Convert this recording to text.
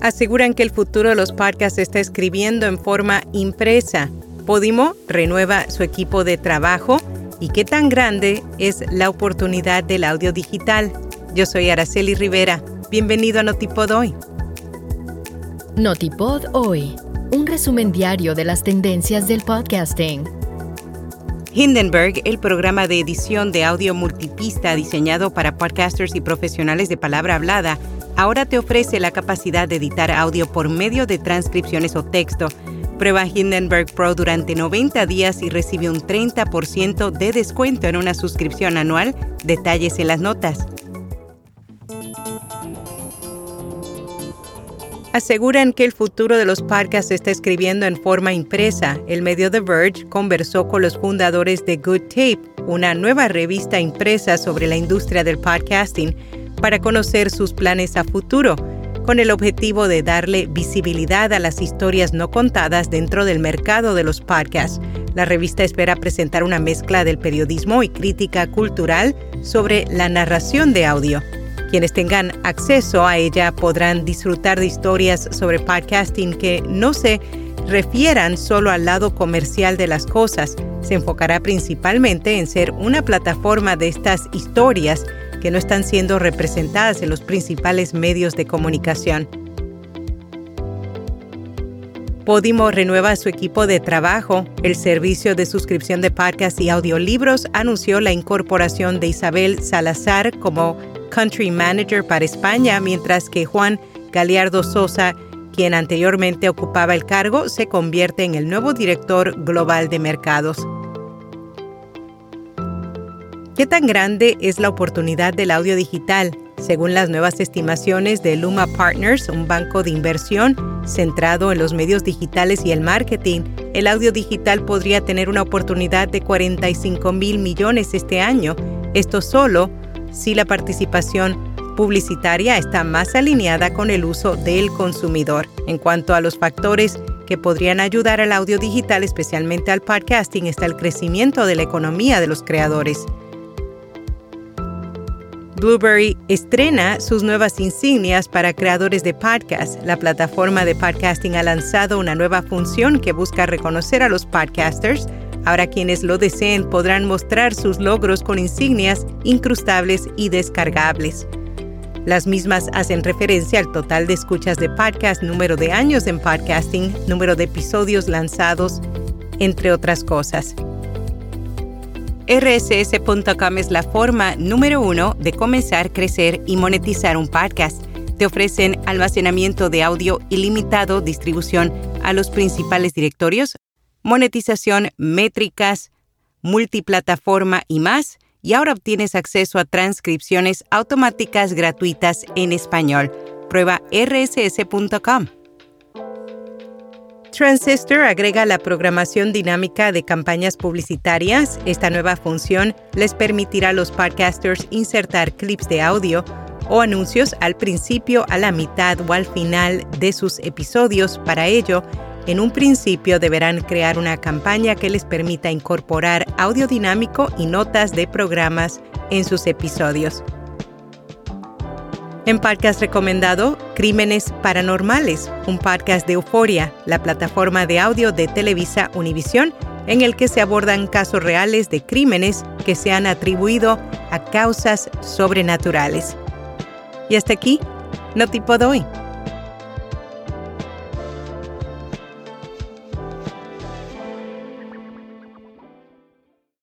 aseguran que el futuro de los podcasts se está escribiendo en forma impresa. Podimo renueva su equipo de trabajo y qué tan grande es la oportunidad del audio digital. Yo soy Araceli Rivera. Bienvenido a Notipod Hoy. Notipod Hoy, un resumen diario de las tendencias del podcasting. Hindenburg, el programa de edición de audio multipista diseñado para podcasters y profesionales de palabra hablada, ahora te ofrece la capacidad de editar audio por medio de transcripciones o texto. Prueba Hindenburg Pro durante 90 días y recibe un 30% de descuento en una suscripción anual. Detalles en las notas. Aseguran que el futuro de los podcasts está escribiendo en forma impresa. El medio The Verge conversó con los fundadores de Good Tape, una nueva revista impresa sobre la industria del podcasting para conocer sus planes a futuro, con el objetivo de darle visibilidad a las historias no contadas dentro del mercado de los podcasts. La revista espera presentar una mezcla del periodismo y crítica cultural sobre la narración de audio. Quienes tengan acceso a ella podrán disfrutar de historias sobre podcasting que no se refieran solo al lado comercial de las cosas. Se enfocará principalmente en ser una plataforma de estas historias que no están siendo representadas en los principales medios de comunicación. Podimo renueva su equipo de trabajo. El servicio de suscripción de podcast y audiolibros anunció la incorporación de Isabel Salazar como Country Manager para España, mientras que Juan Galiardo Sosa, quien anteriormente ocupaba el cargo, se convierte en el nuevo director global de mercados. ¿Qué tan grande es la oportunidad del audio digital? Según las nuevas estimaciones de Luma Partners, un banco de inversión centrado en los medios digitales y el marketing, el audio digital podría tener una oportunidad de 45 mil millones este año. Esto solo si la participación publicitaria está más alineada con el uso del consumidor. En cuanto a los factores que podrían ayudar al audio digital, especialmente al podcasting, está el crecimiento de la economía de los creadores. Blueberry estrena sus nuevas insignias para creadores de podcast. La plataforma de podcasting ha lanzado una nueva función que busca reconocer a los podcasters. Ahora quienes lo deseen podrán mostrar sus logros con insignias incrustables y descargables. Las mismas hacen referencia al total de escuchas de podcast, número de años en podcasting, número de episodios lanzados, entre otras cosas rss.com es la forma número uno de comenzar, crecer y monetizar un podcast. Te ofrecen almacenamiento de audio ilimitado, distribución a los principales directorios, monetización, métricas, multiplataforma y más. Y ahora obtienes acceso a transcripciones automáticas gratuitas en español. Prueba rss.com. Transistor agrega la programación dinámica de campañas publicitarias. Esta nueva función les permitirá a los podcasters insertar clips de audio o anuncios al principio, a la mitad o al final de sus episodios. Para ello, en un principio deberán crear una campaña que les permita incorporar audio dinámico y notas de programas en sus episodios. En podcast recomendado, Crímenes Paranormales, un podcast de Euforia, la plataforma de audio de Televisa Univisión, en el que se abordan casos reales de crímenes que se han atribuido a causas sobrenaturales. Y hasta aquí, no tipo hoy.